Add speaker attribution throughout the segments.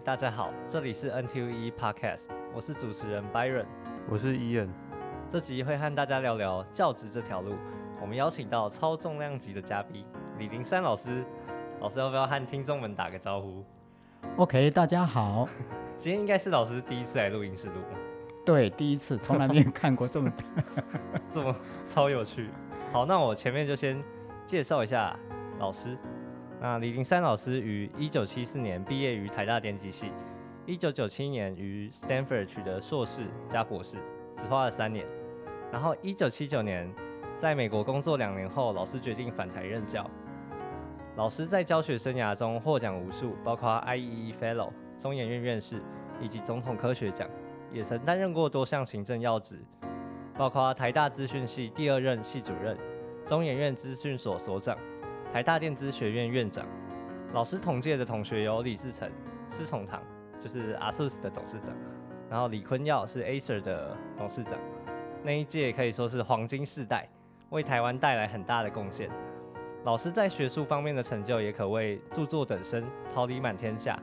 Speaker 1: 嗨，大家好，这里是 NTUE Podcast，我是主持人 Byron，
Speaker 2: 我是 Ian。
Speaker 1: 这集会和大家聊聊教职这条路。我们邀请到超重量级的嘉宾李林山老师，老师要不要和听众们打个招呼
Speaker 3: ？OK，大家好。
Speaker 1: 今天应该是老师第一次来录音室录。
Speaker 3: 对，第一次，从来没有看过这么
Speaker 1: 这么超有趣。好，那我前面就先介绍一下老师。那李林山老师于一九七四年毕业于台大电机系，一九九七年于 Stanford 取得硕士加博士，只花了三年。然后一九七九年在美国工作两年后，老师决定返台任教。老师在教学生涯中获奖无数，包括 IEE Fellow、中研院院士以及总统科学奖，也曾担任过多项行政要职，包括台大资讯系第二任系主任、中研院资讯所所长。台大电子学院院长，老师同届的同学有李世成、施崇堂，就是 ASUS 的董事长，然后李坤耀是 Acer 的董事长，那一届可以说是黄金世代，为台湾带来很大的贡献。老师在学术方面的成就也可谓著作等身，桃李满天下。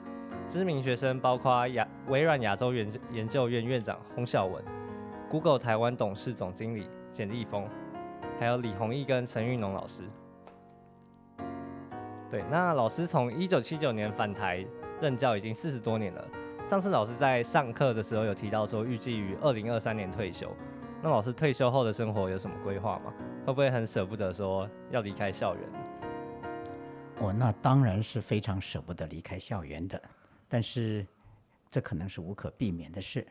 Speaker 1: 知名学生包括亚微软亚洲研研究院院长洪孝文，Google 台湾董事总经理简立峰，还有李宏毅跟陈玉农老师。对，那老师从一九七九年返台任教已经四十多年了。上次老师在上课的时候有提到说，预计于二零二三年退休。那老师退休后的生活有什么规划吗？会不会很舍不得说要离开校园？
Speaker 3: 哦，那当然是非常舍不得离开校园的，但是这可能是无可避免的事。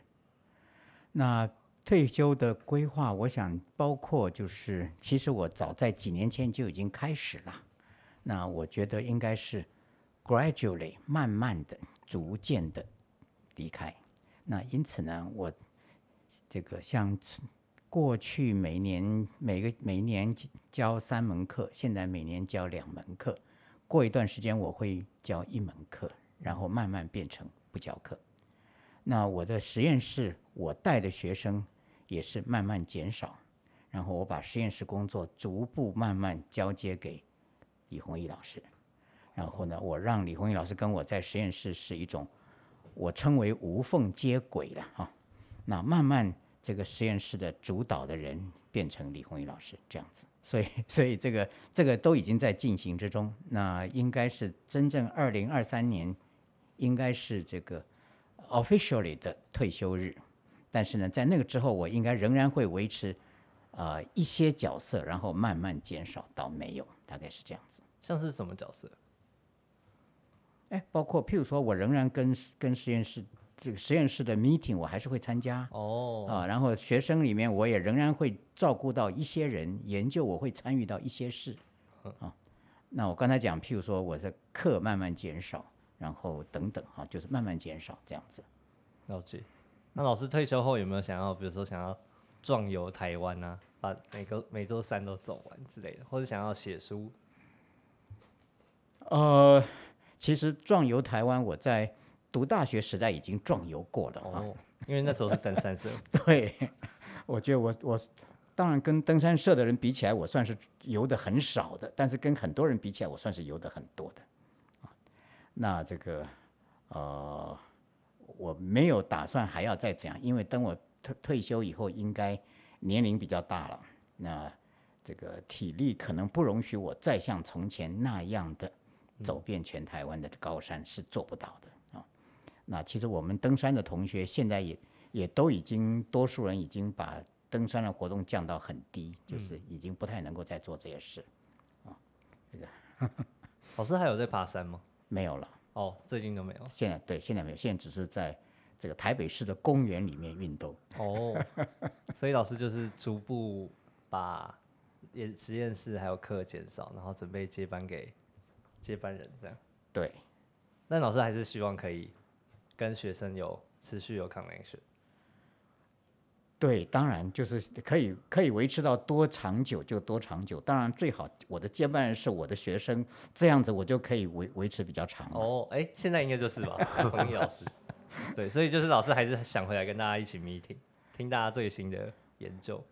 Speaker 3: 那退休的规划，我想包括就是，其实我早在几年前就已经开始了。那我觉得应该是 gradually 慢慢的、逐渐的离开。那因此呢，我这个像过去每年每个每年教三门课，现在每年教两门课。过一段时间我会教一门课，然后慢慢变成不教课。那我的实验室，我带的学生也是慢慢减少，然后我把实验室工作逐步慢慢交接给。李宏毅老师，然后呢，我让李宏毅老师跟我在实验室是一种，我称为无缝接轨了哈。那慢慢这个实验室的主导的人变成李宏毅老师这样子，所以 所以这个这个都已经在进行之中。那应该是真正二零二三年，应该是这个 officially 的退休日。但是呢，在那个之后，我应该仍然会维持。呃，一些角色，然后慢慢减少到没有，大概是这样子。
Speaker 1: 像是什么角色？
Speaker 3: 哎，包括譬如说，我仍然跟跟实验室这个实验室的 meeting，我还是会参加。哦。啊，然后学生里面，我也仍然会照顾到一些人，研究我会参与到一些事。啊，那我刚才讲，譬如说，我的课慢慢减少，然后等等，啊，就是慢慢减少这样子。
Speaker 1: 了解。那老师退休后有没有想要，比如说想要？壮游台湾啊，把每个每周三都走完之类的，或者想要写书。
Speaker 3: 呃，其实壮游台湾，我在读大学时代已经壮游过了啊，
Speaker 1: 因为那时候是登山社。
Speaker 3: 对，我觉得我我当然跟登山社的人比起来，我算是游的很少的，但是跟很多人比起来，我算是游的很多的。那这个呃，我没有打算还要再讲，因为等我。退退休以后应该年龄比较大了，那这个体力可能不容许我再像从前那样的走遍全台湾的高山是做不到的啊。那其实我们登山的同学现在也也都已经多数人已经把登山的活动降到很低，就是已经不太能够再做这些事啊。这个
Speaker 1: 老师还有在爬山吗？
Speaker 3: 没有了
Speaker 1: 哦，最近都没有。
Speaker 3: 现在对，现在没有，现在只是在。这个台北市的公园里面运动哦，
Speaker 1: 所以老师就是逐步把也实验室还有课减少，然后准备接班给接班人这样。
Speaker 3: 对，
Speaker 1: 那老师还是希望可以跟学生有持续有 connection。
Speaker 3: 对，当然就是可以可以维持到多长久就多长久。当然最好我的接班人是我的学生，这样子我就可以维维持比较长。
Speaker 1: 哦，哎，现在应该就是吧，彭毅老师。对，所以就是老师还是想回来跟大家一起 meeting，听大家最新的研究。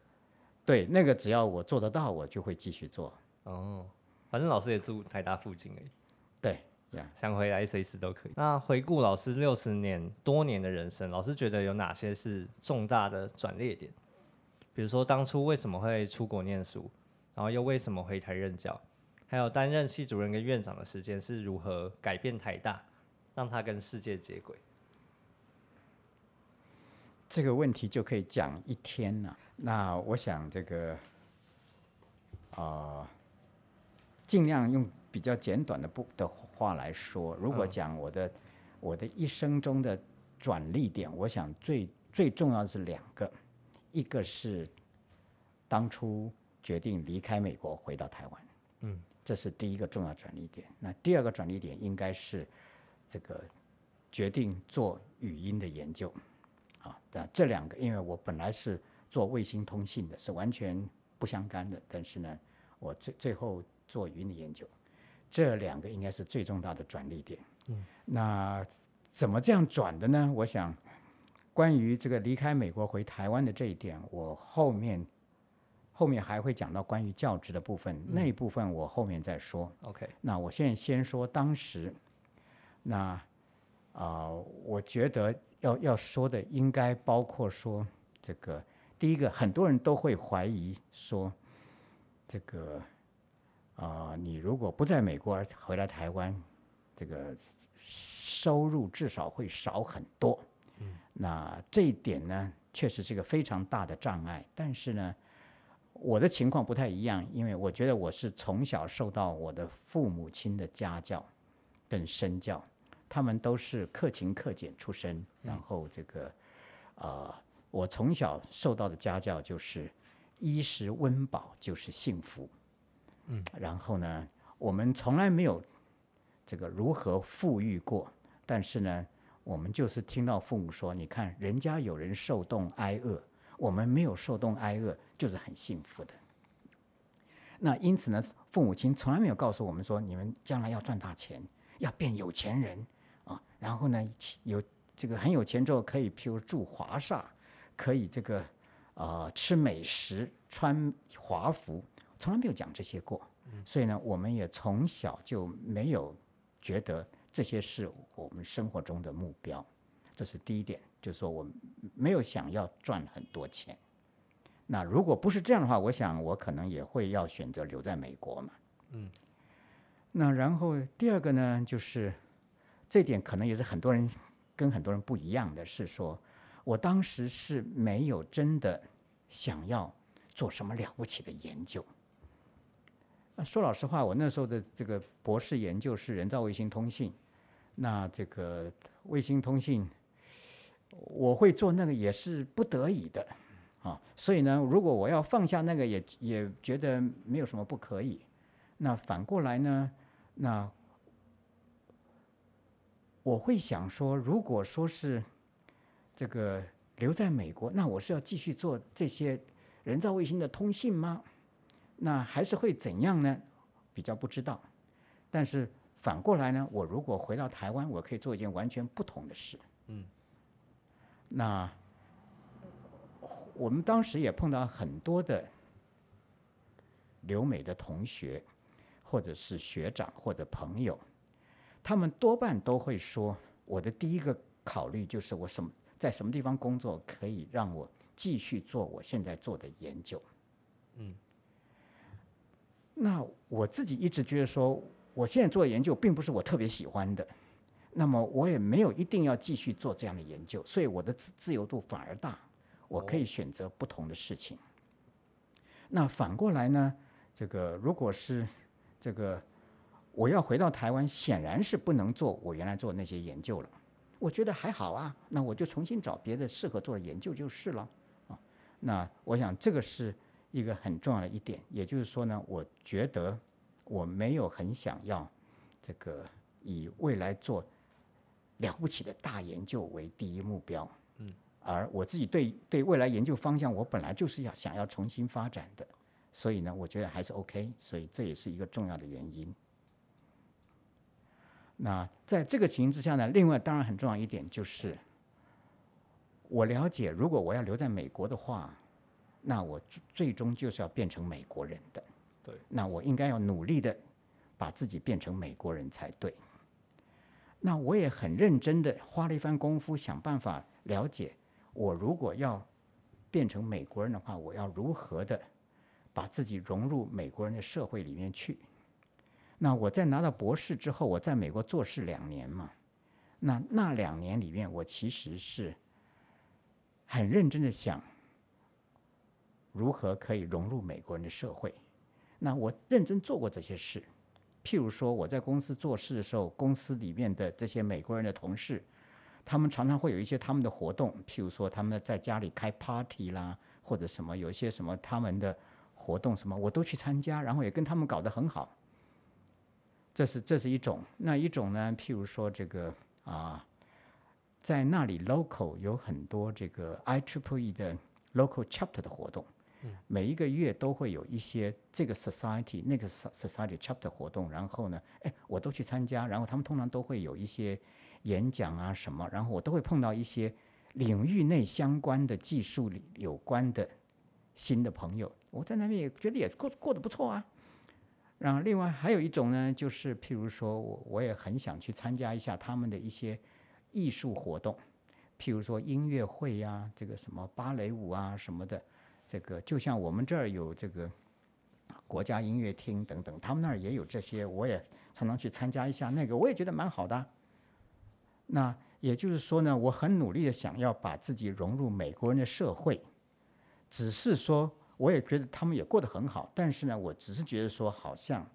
Speaker 3: 对，那个只要我做得到，我就会继续做。
Speaker 1: 哦，反正老师也住台大附近而已。
Speaker 3: 对，呀
Speaker 1: 想回来随时都可以。那回顾老师六十年多年的人生，老师觉得有哪些是重大的转捩点？比如说当初为什么会出国念书，然后又为什么回台任教，还有担任系主任跟院长的时间是如何改变台大，让它跟世界接轨？
Speaker 3: 这个问题就可以讲一天了。那我想这个，啊、尽量用比较简短的不的话来说，如果
Speaker 1: 嗯
Speaker 3: 讲我的、我的一生中的转捩点，我想最最重要的是两个，一个是当初决定离开美国回到台湾，
Speaker 1: 嗯，
Speaker 3: 这是第一个重要转捩点。那第二个转捩点应该是这个决定做语音的研究。啊，但这两个，因为我本来是做卫星通信的，是完全不相干的，但是呢，我最最后做语音的研究，这两个应该是最重大的转捩点。
Speaker 1: 嗯，
Speaker 3: 那怎么这样转的呢？我想，关于这个离开美国回台湾的这一点，我后面后面还会讲到关于教职的部分，那一部分我后面再说。
Speaker 1: OK，
Speaker 3: 那我现在先说当时，那啊、我觉得要要说的应该包括说这个第一个，很多人都会怀疑说，这个啊、你如果不在美国而回来台湾，这个收入至少会少很多。
Speaker 1: 嗯，
Speaker 3: 那这一点呢，确实是一个非常大的障碍。但是呢，我的情况不太一样，因为我觉得我是从小受到我的父母亲的家教跟身教，他们都是克勤克俭出身，然后这个呃，我从小受到的家教就是衣食温饱就是幸福，
Speaker 1: 嗯，
Speaker 3: 然后呢，我们从来没有这个如何富裕过，但是呢，我们就是听到父母说，你看人家有人受冻挨饿，我们没有受冻挨饿，就是很幸福的。那因此呢，父母亲从来没有告诉我们说，你们将来要赚大钱，要变有钱人啊，然后呢，有这个很有钱之后可以，譬如住华厦，可以这个呃吃美食、穿华服，从来没有讲这些过。所以呢，我们也从小就没有觉得这些是我们生活中的目标，这是第一点，就是说我没有想要赚很多钱。那如果不是这样的话，我想我可能也会要选择留在美国嘛。
Speaker 1: 嗯。
Speaker 3: 那然后第二个呢，就是这点可能也是很多人跟很多人不一样的，是说我当时是没有真的想要做什么了不起的研究。说老实话，我那时候的这个博士研究是人造卫星通信，那这个卫星通信，我会做那个也是不得已的，啊，所以呢，如果我要放下那个也，也觉得没有什么不可以。那反过来呢，那我会想说，如果说是这个留在美国，那我是要继续做这些人造卫星的通信吗？那还是会怎样呢？比较不知道。但是反过来呢，我如果回到台湾，我可以做一件完全不同的事。
Speaker 1: 嗯，
Speaker 3: 那我们当时也碰到很多的留美的同学，或者是学长或者朋友，他们多半都会说，我的第一个考虑就是我什么在什么地方工作可以让我继续做我现在做的研究。
Speaker 1: 嗯，
Speaker 3: 那我自己一直觉得说，我现在做的研究并不是我特别喜欢的，那么我也没有一定要继续做这样的研究，所以我的自自由度反而大，我可以选择不同的事情。那反过来呢，这个如果是这个我要回到台湾，显然是不能做我原来做的那些研究了。我觉得还好啊，那我就重新找别的适合做的研究就是了啊。那我想这个是一个很重要的一点，也就是说呢，我觉得我没有很想要这个以未来做了不起的大研究为第一目标。
Speaker 1: 嗯，
Speaker 3: 而我自己对对未来研究方向，我本来就是要想要重新发展的，所以呢，我觉得还是 OK，所以这也是一个重要的原因。那在这个情形之下呢，另外当然很重要一点就是，我了解，如果我要留在美国的话，那我最最终就是要变成美国人的。
Speaker 1: 对，
Speaker 3: 那我应该要努力的把自己变成美国人才对。那我也很认真的花了一番功夫，想办法了解，我如果要变成美国人的话，我要如何的把自己融入美国人的社会里面去。那我在拿到博士之后，我在美国做事两年嘛，那那两年里面，我其实是很认真的想，如何可以融入美国人的社会。那我认真做过这些事，譬如说我在公司做事的时候，公司里面的这些美国人的同事，他们常常会有一些他们的活动，譬如说他们在家里开 party 啦，或者什么有一些什么他们的活动什么，我都去参加，然后也跟他们搞得很好。这是这是一种，那一种呢？譬如说这个啊，在那里 local 有很多这个 I Triple E 的 local chapter 的活动，每一个月都会有一些这个 society 那个 society chapter 活动，然后呢，哎，我都去参加，然后他们通常都会有一些演讲啊什么，然后我都会碰到一些领域内相关的技术里有关的新的朋友，我在那边也觉得也过过得不错啊。然后另外还有一种呢，就是譬如说我我也很想去参加一下他们的一些艺术活动，譬如说音乐会呀，这个什么芭蕾舞啊什么的，这个就像我们这儿有这个国家音乐厅等等，他们那儿也有这些，我也常常去参加一下那个，我也觉得蛮好的。那也就是说呢，我很努力的想要把自己融入美国人的社会，只是说。我也觉得他们也过得很好，但是呢，我只是觉得说，好像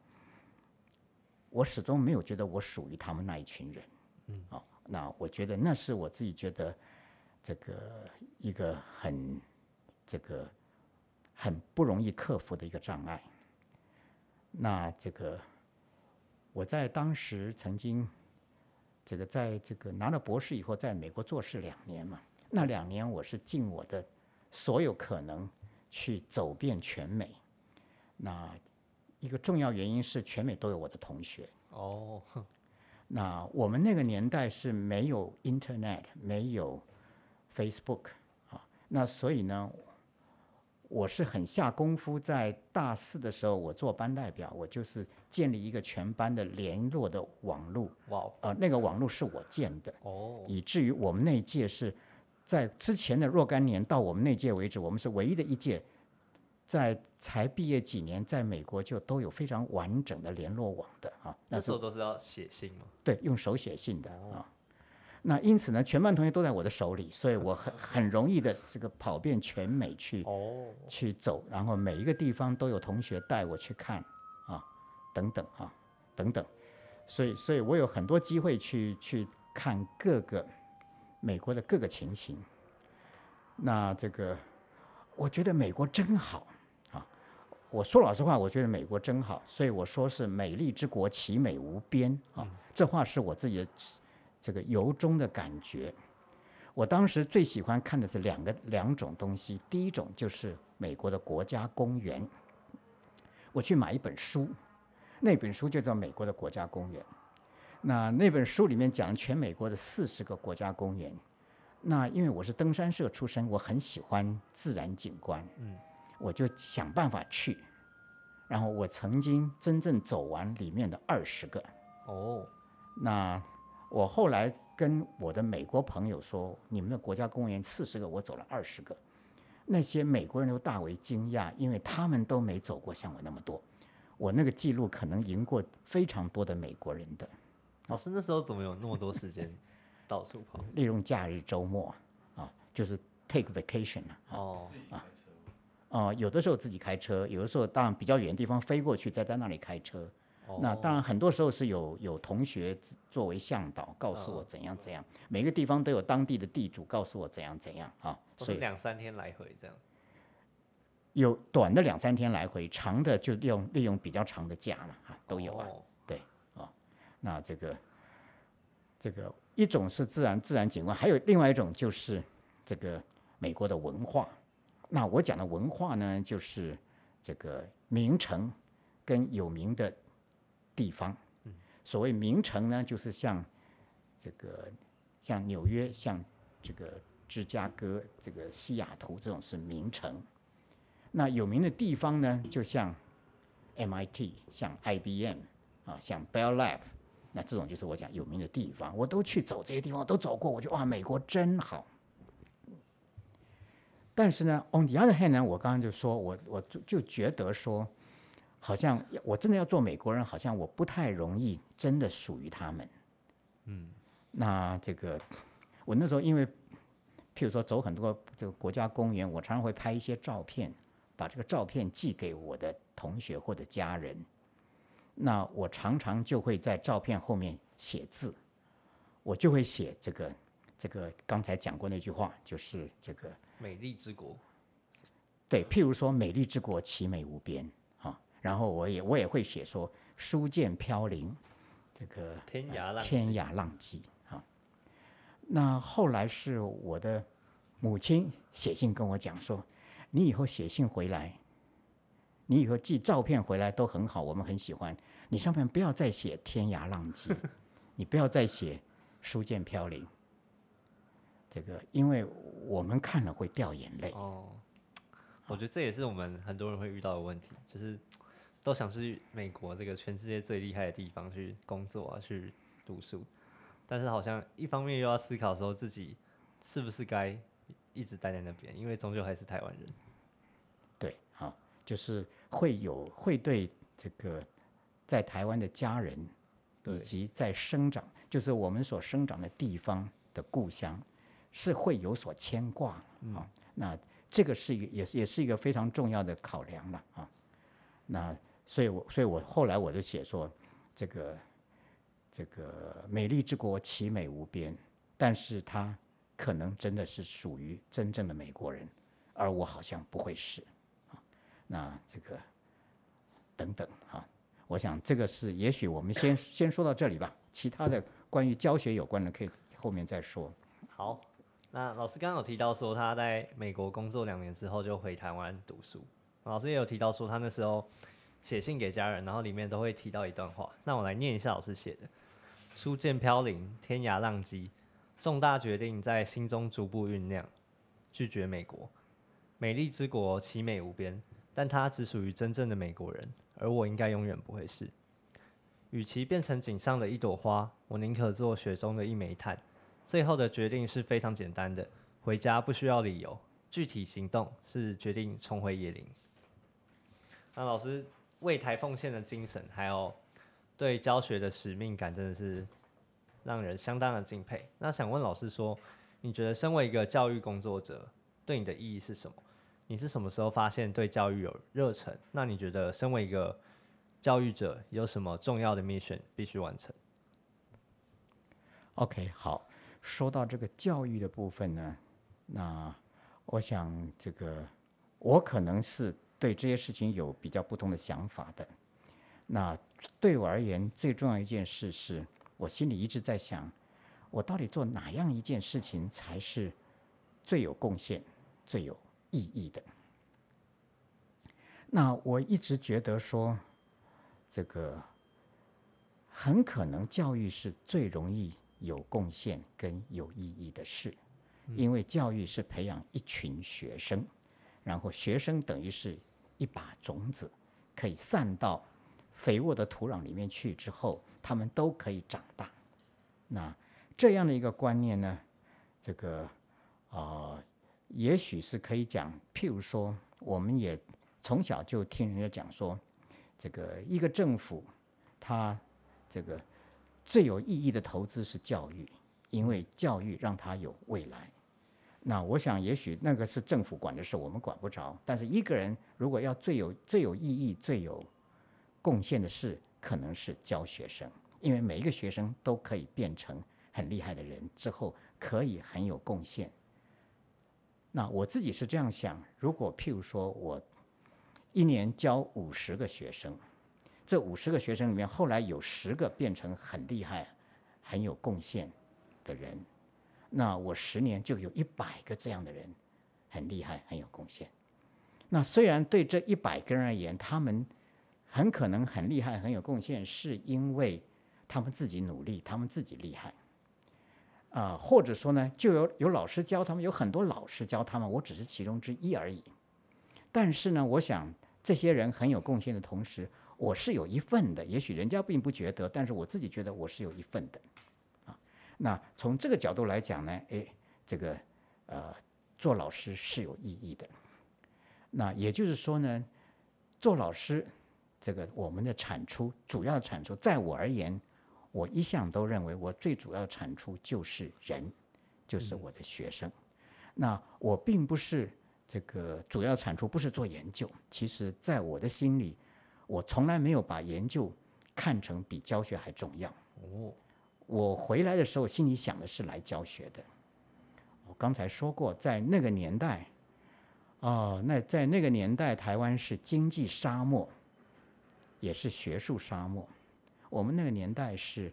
Speaker 3: 我始终没有觉得我属于他们那一群人。嗯，哦，那我觉得那是我自己觉得这个一个很这个很不容易克服的一个障碍。那这个我在当时曾经这个在这个拿了博士以后，在美国做事两年嘛，那两年我是尽我的所有可能。去走遍全美，那一个重要原因是全美都有我的同学。哦，那我们那个年代是没有 Internet，没有 Facebook 啊，那所以呢，我是很下功夫，在大四的时候，我做班代表，我就是建立一个全班的联络的网络。哇，呃，那个网络是我建的。哦，以至于我们那一届是。在之前的若干年到我们那届为止，我们是唯一的一届，在才毕业几年，在美国就都有非常完整的联络网的啊。
Speaker 1: 那时候都是要写信吗？
Speaker 3: 对，用手写信的啊。那因此呢，全班同学都在我的手里，所以我很很容易的这个跑遍全美去哦去走，然后每一个地方都有同学带我去看啊，等等啊，等等。所以，所以我有很多机会去去看各个。美国的各个情形，那这个我觉得美国真好啊！我说老实话，我觉得美国真好，所以我说是美丽之国，其美无边啊！这话是我自己的这个由衷的感觉。我当时最喜欢看的是两个两种东西，第一种就是美国的国家公园。我去买一本书，那本书就叫《美国的国家公园》。那那本书里面讲全美国的四十个国家公园，那因为我是登山社出身，我很喜欢自然景观，嗯，我就想办法去，然后我曾经真正走完里面的二十个，哦，那我后来跟我的美国朋友说，你们的国家公园四十个，我走了二十个，那些美国人都大为惊讶，因为他们都没走过像我那么多，我那个记录可能赢过非常多的美国人的。
Speaker 1: 老师那时候怎么有那么多时间到处跑？
Speaker 3: 利用假日周末啊，就是 take vacation 啊。哦啊，哦，有的时候自己开车，有的时候当然比较远的地方飞过去，再在那里开车。那当然很多时候是有有同学作为向导，告诉我怎样怎样。每个地方都有当地的地主告诉我怎样怎样啊。
Speaker 1: 所以两三天来回这样。
Speaker 3: 有短的两三天来回，长的就利用利用比较长的假嘛啊，都有啊。那这个，这个一种是自然自然景观，还有另外一种就是这个美国的文化。那我讲的文化呢，就是这个名城跟有名的地方。所谓名城呢，就是像这个像纽约、像这个芝加哥、这个西雅图这种是名城。那有名的地方呢，就像 MIT、像 IBM 啊、像 Bell Lab。那这种就是我讲有名的地方，我都去走这些地方，我都走过，我觉得哇，美国真好。但是呢，on the other hand 呢，我刚刚就说我我就就觉得说，好像我真的要做美国人，好像我不太容易真的属于他们。
Speaker 1: 嗯，
Speaker 3: 那这个我那时候因为，譬如说走很多这个国家公园，我常常会拍一些照片，把这个照片寄给我的同学或者家人。那我常常就会在照片后面写字，我就会写这个这个刚才讲过那句话，就是这个
Speaker 1: 美丽之国，
Speaker 3: 对，譬如说美丽之国，奇美无边啊。然后我也我也会写说书剑飘零，这个
Speaker 1: 天涯浪
Speaker 3: 天涯浪迹啊。那后来是我的母亲写信跟我讲说，你以后写信回来，你以后寄照片回来都很好，我们很喜欢。你上面不要再写天涯浪迹，你不要再写书剑飘零。这个，因为我们看了会掉眼泪。
Speaker 1: 哦，我觉得这也是我们很多人会遇到的问题，就是都想去美国这个全世界最厉害的地方去工作啊，去读书，但是好像一方面又要思考说自己是不是该一直待在那边，因为终究还是台湾人。
Speaker 3: 对，好，就是会有会对这个在台湾的家人，以及在生长，就是我们所生长的地方的故乡，是会有所牵挂啊、那这个是一个也是也是一个非常重要的考量了啊。那所以我所以我后来我就写说，这个这个美丽之国其美无边，但是它可能真的是属于真正的美国人，而我好像不会是啊。那这个等等哈、我想这个是也许我们先先说到这里吧，其他的关于教学有关的可以后面再说。
Speaker 1: 好，那老师刚刚有提到说他在美国工作两年之后就回台湾读书，老师也有提到说他那时候写信给家人，然后里面都会提到一段话，那我来念一下老师写的：书剑飘零，天涯浪迹，重大决定在心中逐步酝酿，拒绝美国，美丽之国奇美无边，但它只属于真正的美国人，而我应该永远不会是。与其变成井上的一朵花，我宁可做雪中的一枚炭。最后的决定是非常简单的，回家不需要理由，具体行动是决定重回野林。那老师为台奉献的精神，还有对教学的使命感，真的是让人相当的敬佩。那想问老师说，你觉得身为一个教育工作者，对你的意义是什么？你是什么时候发现对教育有热忱？那你觉得身为一个教育者，有什么重要的 mission 必须完成
Speaker 3: ？OK，好，说到这个教育的部分呢，那我想这个我可能是对这些事情有比较不同的想法的。那对我而言，最重要一件事是我心里一直在想，我到底做哪样一件事情才是最有贡献、最有意义的？那我一直觉得说，这个很可能教育是最容易有贡献跟有意义的事，因为教育是培养一群学生，然后学生等于是一把种子，可以散到肥沃的土壤里面去之后，他们都可以长大。那这样的一个观念呢，这个呃，也许是可以讲，譬如说，我们也从小就听人家讲说，这个一个政府，它这个最有意义的投资是教育，因为教育让它有未来。那我想，也许那个是政府管的事，我们管不着。但是一个人如果要最有最有意义、最有贡献的事，可能是教学生，因为每一个学生都可以变成很厉害的人，之后可以很有贡献。那我自己是这样想：如果譬如说我一年教五十个学生，这五十个学生里面，后来有十个变成很厉害、很有贡献的人，那我十年就有一百个这样的人，很厉害、很有贡献。那虽然对这一百个人而言，他们很可能很厉害、很有贡献，是因为他们自己努力，他们自己厉害。啊、或者说呢，就有有老师教他们，有很多老师教他们，我只是其中之一而已。但是呢，我想这些人很有贡献的同时，我是有一份的，也许人家并不觉得，但是我自己觉得我是有一份的，啊，那从这个角度来讲呢，哎，这个呃，做老师是有意义的。那也就是说呢，做老师，这个我们的产出，主要产出，在我而言，我一向都认为我最主要产出就是人，就是我的学生。那我并不是这个主要产出，不是做研究。其实，在我的心里，我从来没有把研究看成比教学还重要。哦，我回来的时候心里想的是来教学的。我刚才说过，在那个年代。哦，那在那个年代，台湾是经济沙漠，也是学术沙漠。我们那个年代是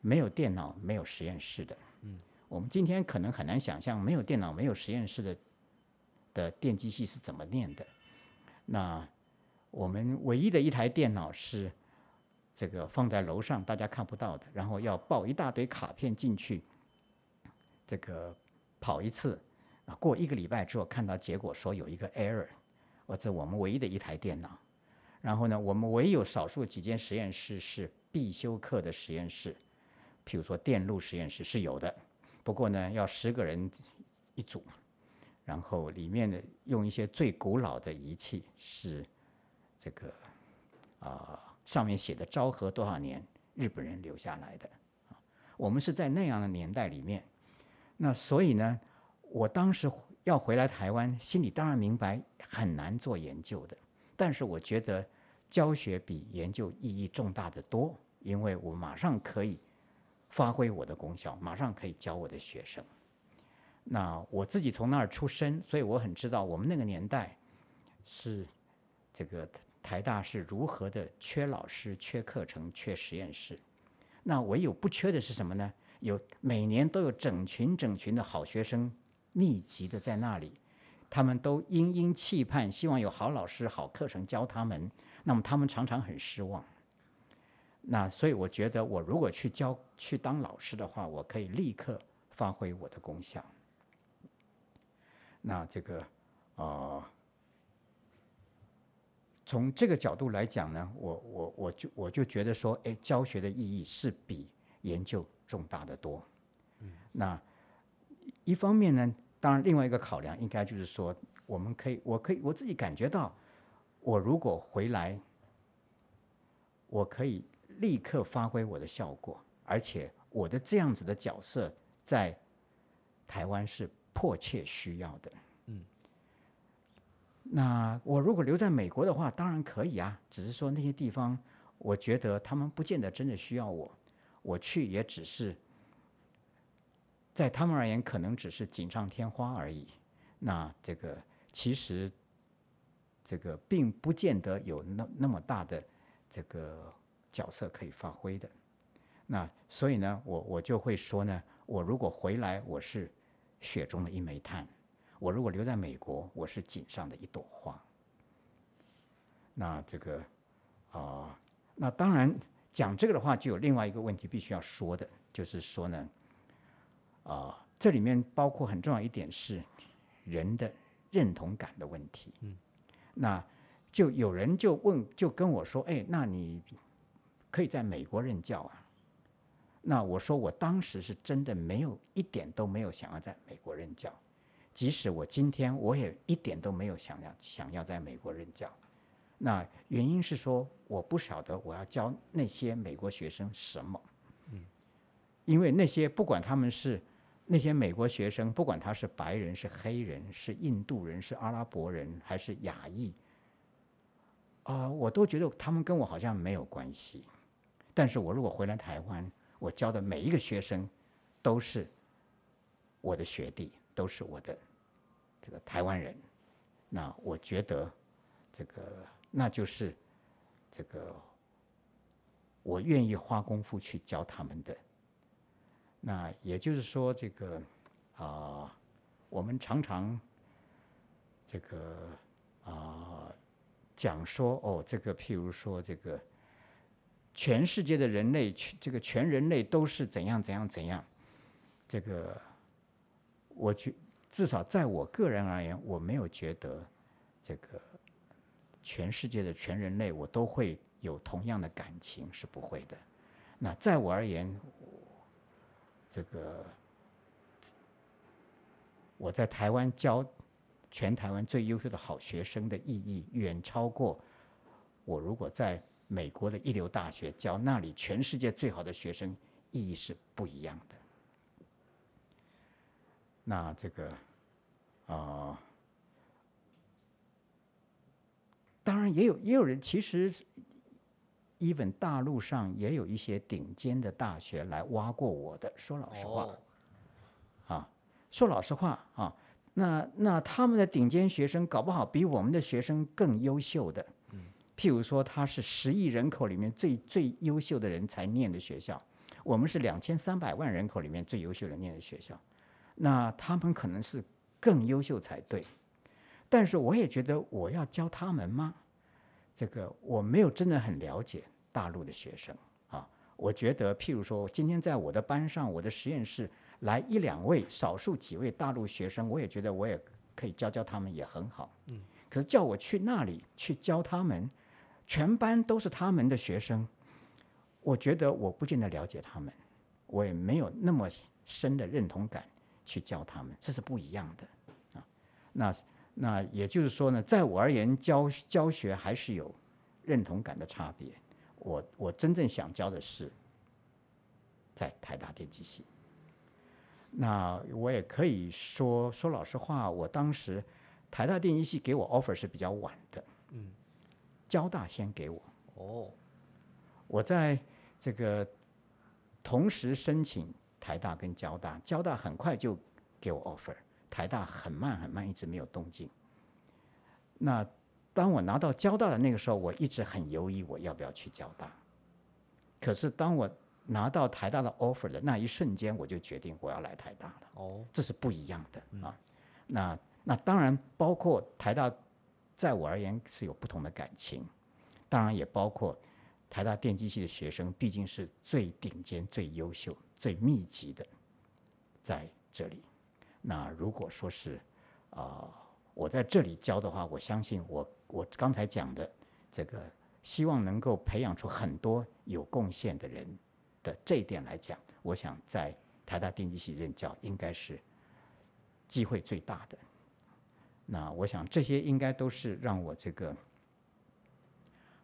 Speaker 3: 没有电脑、没有实验室的。嗯，我们今天可能很难想象，没有电脑、没有实验室的的电机系是怎么念的。那我们唯一的一台电脑是这个放在楼上，大家看不到的，然后要抱一大堆卡片进去，这个跑一次啊。过一个礼拜之后，看到结果说有一个 error，我这我们唯一的一台电脑。然后呢，我们唯有少数几间实验室是必修课的实验室，譬如说电路实验室是有的，不过呢要十个人一组，然后里面的用一些最古老的仪器，是这个啊上面写的昭和多少年日本人留下来的。我们是在那样的年代里面，那所以呢。我当时要回来台湾，心里当然明白很难做研究的，但是我觉得教学比研究意义重大的多，因为我马上可以发挥我的功效，马上可以教我的学生。那我自己从那儿出身，所以我很知道我们那个年代是这个台大是如何的缺老师、缺课程、缺实验室。那唯有不缺的是什么呢？有每年都有整群整群的好学生。密集的在那里，他们都殷殷期盼，希望有好老师、好课程教他们。那么他们常常很失望。那所以我觉得，我如果去教、去当老师的话，我可以立刻发挥我的功效。那这个，呃，从这个角度来讲呢，我我我就我就觉得说，哎，教学的意义是比研究重大的多。嗯，那。一方面呢，当然另外一个考量应该就是说，我们可以，我可以我自己感觉到，我如果回来，我可以立刻发挥我的效果，而且我的这样子的角色在台湾是迫切需要的。嗯，那我如果留在美国的话，当然可以啊，只是说那些地方，我觉得他们不见得真的需要我，我去也只是。在他们而言，可能只是锦上添花而已。那这个其实，这个并不见得有那那么大的这个角色可以发挥的。那所以呢，我我就会说呢，我如果回来，我是雪中的一枚炭；我如果留在美国，我是锦上的一朵花。那这个啊，那当然讲这个的话，就有另外一个问题必须要说的，就是说呢。啊，这里面包括很重要一点是人的认同感的问题。嗯，那就有人就问，就跟我说：“哎，那你可以在美国任教啊？”那我说，我当时是真的没有一点都没有想要在美国任教，即使我今天我也一点都没有想要想要在美国任教。那原因是说，我不晓得我要教那些美国学生什么。嗯，因为那些不管他们是。那些美国学生，不管他是白人、是黑人、是印度人、是阿拉伯人，还是亚裔，啊，我都觉得他们跟我好像没有关系。但是我如果回来台湾，我教的每一个学生都是我的学弟，都是我的这个台湾人。那我觉得这个那就是这个我愿意花功夫去教他们的。那也就是说，这个啊，我们常常这个啊讲说哦，这个譬如说，这个全世界的人类，全这个全人类都是怎样怎样怎样。这个，我觉至少在我个人而言，我没有觉得这个全世界的全人类我都会有同样的感情是不会的。那在我而言，这个我在台湾教全台湾最优秀的好学生的意义，远超过我如果在美国的一流大学教那里全世界最好的学生，意义是不一样的。那这个啊，当然也有也有人其实。Even 大陆上也有一些顶尖的大学来挖过我的，说老实话，啊，说老实话啊，那那他们的顶尖学生搞不好比我们的学生更优秀的，譬如说他是十亿人口里面最最优秀的人才念的学校，我们是两千三百万人口里面最优秀的念的学校，那他们可能是更优秀才对，但是我也觉得我要教他们吗？这个我没有真的很了解大陆的学生啊，我觉得譬如说今天在我的班上，我的实验室来一两位少数几位大陆学生，我也觉得我也可以教教他们也很好。嗯。可是叫我去那里去教他们，全班都是他们的学生，我觉得我不见得了解他们，我也没有那么深的认同感去教他们，这是不一样的啊。那。那也就是说呢，在我而言，教教学还是有认同感的差别。我我真正想教的是在台大电机系。那我也可以说说老实话，我当时台大电机系给我 offer 是比较晚的。嗯。交大先给我。哦。我在这个同时申请台大跟交大，交大很快就给我 offer。台大很慢很慢，一直没有动静。那当我拿到交大的那个时候，我一直很犹豫，我要不要去交大。可是当我拿到台大的 offer 的那一瞬间，我就决定我要来台大了。哦，这是不一样的啊。那那当然包括台大，在我而言是有不同的感情。当然也包括台大电机系的学生，毕竟是最顶尖、最优秀、最密集的，在这里。那如果说是，啊，我在这里教的话，我相信我我刚才讲的这个，希望能够培养出很多有贡献的人的这一点来讲，我想在台大电机系任教应该是机会最大的。那我想这些应该都是让我这个，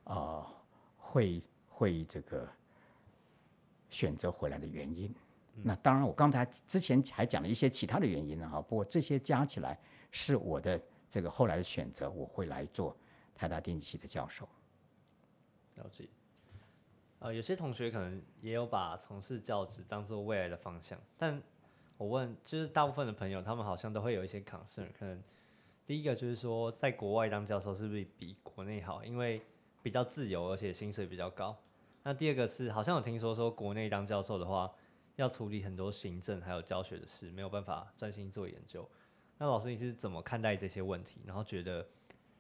Speaker 3: 啊，会会这个选择回来的原因。那当然，我刚才之前还讲了一些其他的原因呢，哈。不过这些加起来是我的这个后来的选择，我会来做台大电机系的教授。
Speaker 1: 了解。呃，有些同学可能也有把从事教职当做未来的方向，但我问，就是大部分的朋友，他们好像都会有一些 concern，可能第一个就是说，在国外当教授是不是比国内好？因为比较自由，而且薪水比较高。那第二个是，好像有听说说国内当教授的话。要处理很多行政还有教学的事，没有办法专心做研究。那老师你是怎么看待这些问题？然后觉得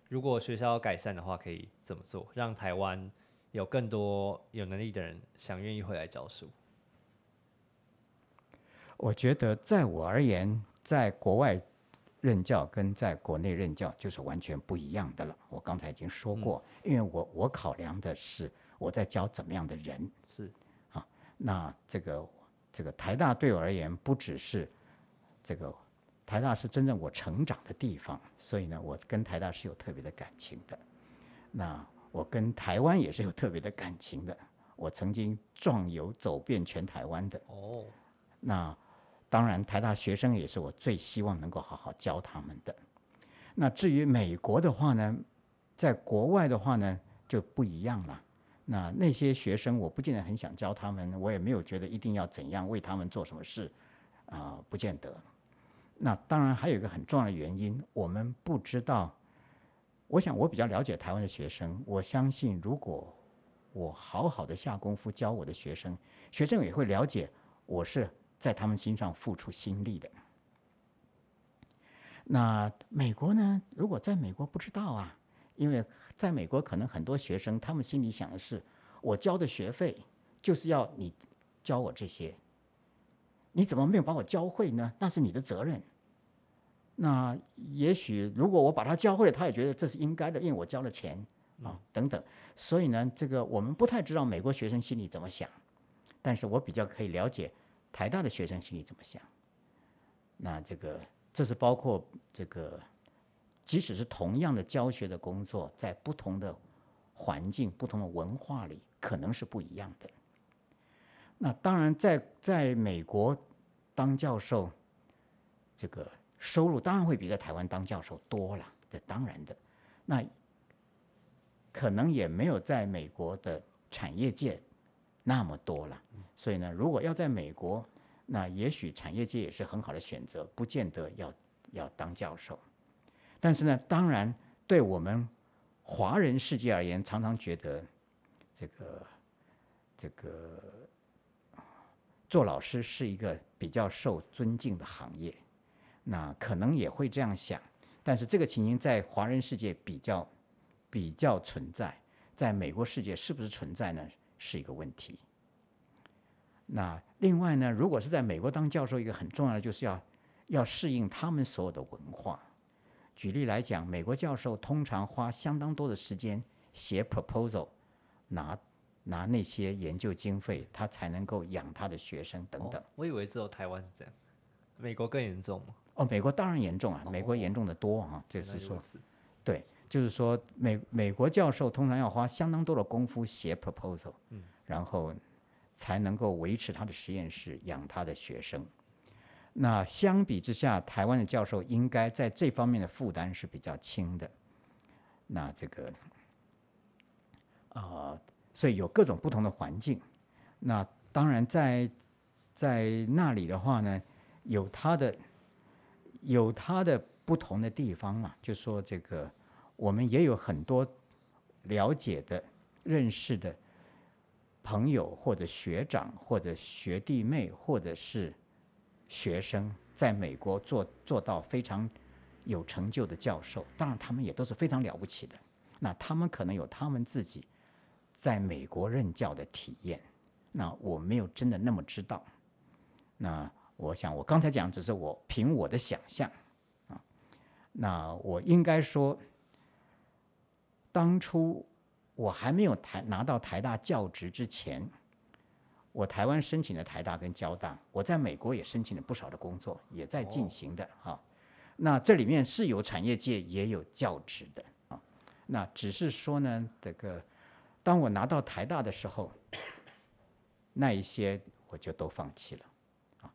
Speaker 1: 如果学校要改善的话，可以怎么做，让台湾有更多有能力的人想愿意回来教书？
Speaker 3: 我觉得在我而言，在国外任教跟在国内任教就是完全不一样的了。我刚才已经说过，因为我我考量的是我在教怎么样的人
Speaker 1: 是
Speaker 3: 啊，那这个。这个台大对我而言不只是这个台大是真正我成长的地方，所以呢，我跟台大是有特别的感情的。那我跟台湾也是有特别的感情的。我曾经壮游走遍全台湾的。哦。那当然，台大学生也是我最希望能够好好教他们的。那至于美国的话呢，在国外的话呢就不一样了。那那些学生，我不见得很想教他们，我也没有觉得一定要怎样为他们做什么事，啊，不见得。那当然还有一个很重要的原因，我们不知道。我想我比较了解台湾的学生，我相信如果我好好的下功夫教我的学生，学生也会了解我是在他们心上付出心力的。那美国呢？如果在美国不知道啊，因为。在美国，可能很多学生他们心里想的是：我交的学费就是要你教我这些，你怎么没有把我教会呢？那是你的责任。那也许如果我把他教会了，他也觉得这是应该的，因为我交了钱，啊等等。所以呢，这个我们不太知道美国学生心里怎么想，但是我比较可以了解台大的学生心里怎么想。那这个这是包括这个，即使是同样的教学的工作，在不同的环境、不同的文化里，可能是不一样的。那当然，在在美国当教授，这个收入当然会比在台湾当教授多了，这当然的。那可能也没有在美国的产业界那么多了。所以呢，如果要在美国，那也许产业界也是很好的选择，不见得要要当教授。但是呢，当然对我们华人世界而言，常常觉得这个这个做老师是一个比较受尊敬的行业。那可能也会这样想，但是这个情形在华人世界比较比较存在，在美国世界是不是存在呢？是一个问题。那另外呢，如果是在美国当教授，一个很重要的就是要要适应他们所有的文化。举例来讲，美国教授通常花相当多的时间写 proposal，拿拿那些研究经费，他才能够养他的学生等等。
Speaker 1: 我以为只有台湾是这样，美国更严重吗？
Speaker 3: 哦，美国当然严重啊，美国严重的多啊，就是说，对，就是说美美国教授通常要花相当多的功夫写 proposal，嗯，然后才能够维持他的实验室，养他的学生。那相比之下，台湾的教授应该在这方面的负担是比较轻的。那这个，啊，所以有各种不同的环境。那当然在在那里的话呢，有他的。有它的不同的地方嘛，就说这个，我们也有很多了解的、认识的朋友，或者学长，或者学弟妹，或者是学生，在美国做做到非常有成就的教授，当然他们也都是非常了不起的。那他们可能有他们自己在美国任教的体验，那我没有真的那么知道。那。我想，我刚才讲只是我凭我的想象，啊，那我应该说，当初我还没有台拿到台大教职之前，我台湾申请的台大跟交大，我在美国也申请了不少的工作，也在进行的哈。那这里面是有产业界也有教职的啊，那只是说呢，这个当我拿到台大的时候，那一些我就都放弃了。啊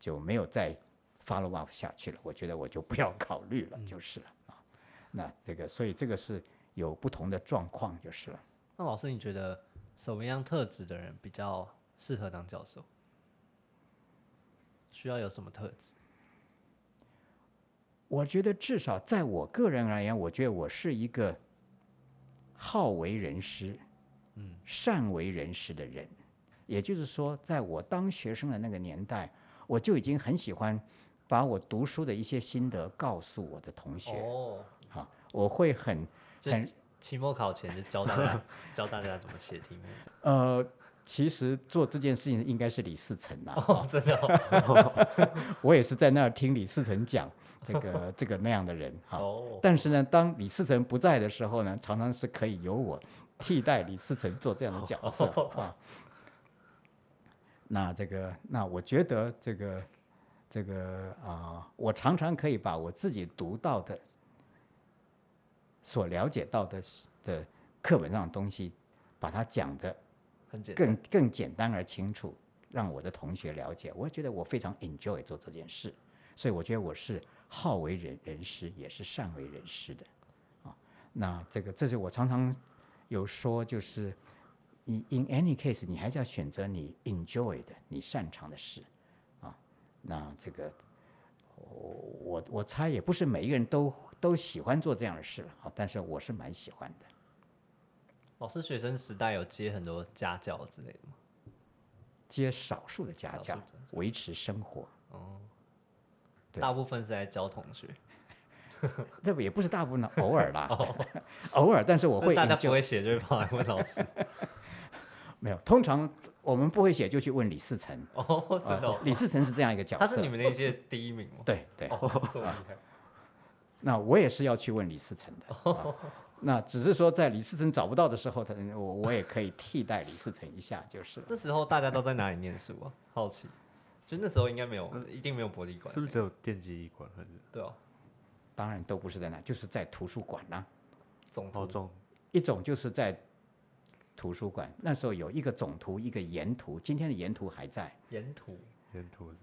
Speaker 3: 就没有再 follow up 下去了。我觉得我就不要考虑了，就是了啊。那这个，所以这个是有不同的状况，就是了。
Speaker 1: 那老师，你觉得什么样特质的人比较适合当教授？需要有什么特质？
Speaker 3: 我觉得至少在我个人而言，我觉得我是一个好为人师、嗯，善为人师的人。也就是说，在我当学生的那个年代。我就已经很喜欢把我读书的一些心得告诉我的同学。哦，好，我会很很
Speaker 1: 期末考前就教大家 教大家怎么写题目。
Speaker 3: 呃，其实做这件事情应该是李世成
Speaker 1: 啊。哦，真的。
Speaker 3: 我也是在那儿听李世成讲这个 这个那样的人哈。哦。但是呢，当李世成不在的时候呢，常常是可以由我替代李世成做这样的角色 啊。那这个，那我觉得这个，这个啊，我常常可以把我自己读到的、所了解到的的课本上的东西，把它讲的更更简单而清楚，让我的同学了解。我觉得我非常 enjoy 做这件事，所以我觉得我是好为人人师，也是善为人师的啊。那这个，这是我常常有说，就是。你 in any case，你还是要选择你 enjoy 的、你擅长的事，啊，那这个我我我猜也不是每一个人都都喜欢做这样的事了，啊，但是我是蛮喜欢的。
Speaker 1: 老师学生时代有接很多家教之类的吗？
Speaker 3: 接少数的家教，维持生活。哦，
Speaker 1: 大部分是在教同学。
Speaker 3: 这不也不是大部分，偶尔啦，偶尔。但是我会，
Speaker 1: 大家不会写就会跑来问老师。
Speaker 3: 没有，通常我们不会写就去问李世成。
Speaker 1: 哦，真的。
Speaker 3: 李世成是这样一个角
Speaker 1: 色。他是你们那届第一名吗？
Speaker 3: 对对。哦，那我也是要去问李世成的。那只是说在李世成找不到的时候，他我我也可以替代李世成一下，就是了。
Speaker 1: 那时候大家都在哪里念书啊？好奇，就那时候应该没有，一定没有博理馆，
Speaker 2: 是不是只有电机艺馆还是？
Speaker 1: 对哦，
Speaker 3: 当然都不是在那，就是在图书馆啦、
Speaker 1: 总图。
Speaker 2: 哦，中
Speaker 3: 一种就是在图书馆，那时候有一个总图，一个研图，今天的研图还在，
Speaker 1: 沿途。
Speaker 2: 沿途是。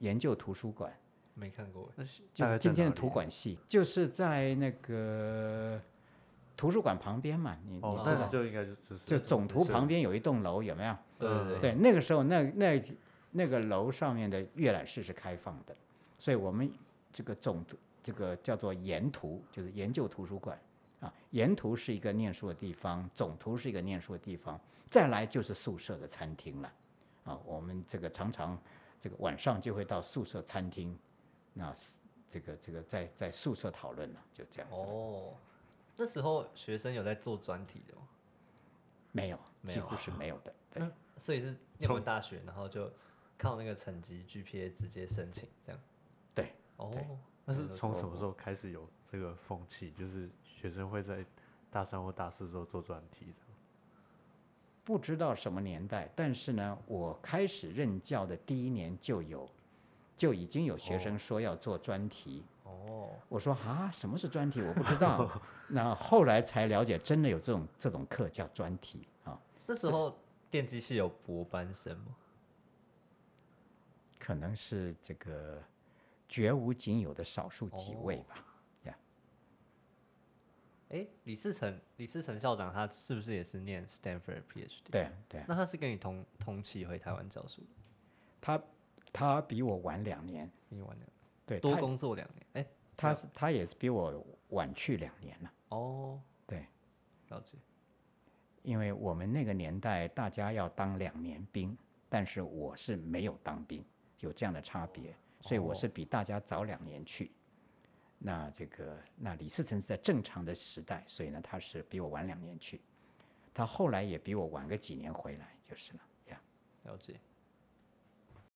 Speaker 3: 研究图书馆。
Speaker 1: 没看过。欸，
Speaker 2: 那是
Speaker 3: 就是今天的图
Speaker 2: 哪里
Speaker 3: 管系，就是在那个图书馆旁边嘛，你你
Speaker 2: 哦，
Speaker 3: 知道，
Speaker 2: 就应该就就是
Speaker 3: 就总图旁边有一栋楼，有没有？
Speaker 1: 对对对，
Speaker 3: 对，那个时候那那那个楼上面的阅览室是开放的，所以我们这个总图这个叫做研图，就是研究图书馆啊。研图是一个念书的地方，总图是一个念书的地方，再来就是宿舍的餐厅了啊。我们这个常常这个晚上就会到宿舍餐厅，那这个这个在在宿舍讨论了，就这样子。
Speaker 1: 哦，那时候学生有在做专题的吗？
Speaker 3: 没有，
Speaker 1: 没有
Speaker 3: 几乎是没有的。对。
Speaker 1: 那所以是念完大学，然后就靠那个成绩 GPA 直接申请这样。
Speaker 3: 对。
Speaker 1: 哦，
Speaker 2: 那是从什么时候开始有这个风气？就是学生会在大三或大四的时候做专题的
Speaker 3: 不知道什么年代，但是呢，我开始任教的第一年就有，就已经有学生说要做专题。
Speaker 1: 哦，
Speaker 3: 我说啊，什么是专题？我不知道。那后来才了解，真的有这种这种课叫专题啊，
Speaker 1: 那时候电机系有博班生吗？
Speaker 3: 可能是这个绝无仅有的少数几位
Speaker 1: 哦
Speaker 3: 吧。
Speaker 1: 哎，李世成，李世成校长他是不是也是念 Stanford PhD？
Speaker 3: 对啊对啊，
Speaker 1: 那他是跟你同同期回台湾教书的，
Speaker 3: 他他比我晚两年，
Speaker 1: 比你晚两
Speaker 3: 对，
Speaker 1: 多工作两年。哎，
Speaker 3: 他是他也是比我晚去两年了。
Speaker 1: 哦，
Speaker 3: 对，
Speaker 1: 了解。
Speaker 3: 因为我们那个年代大家要当两年兵，但是我是没有当兵，有这样的差别，所以我是比大家早两年去。那这个那李世成是在正常的时代，所以呢他是比我晚两年去，他后来也比我晚个几年回来就是了呀。
Speaker 1: 了解。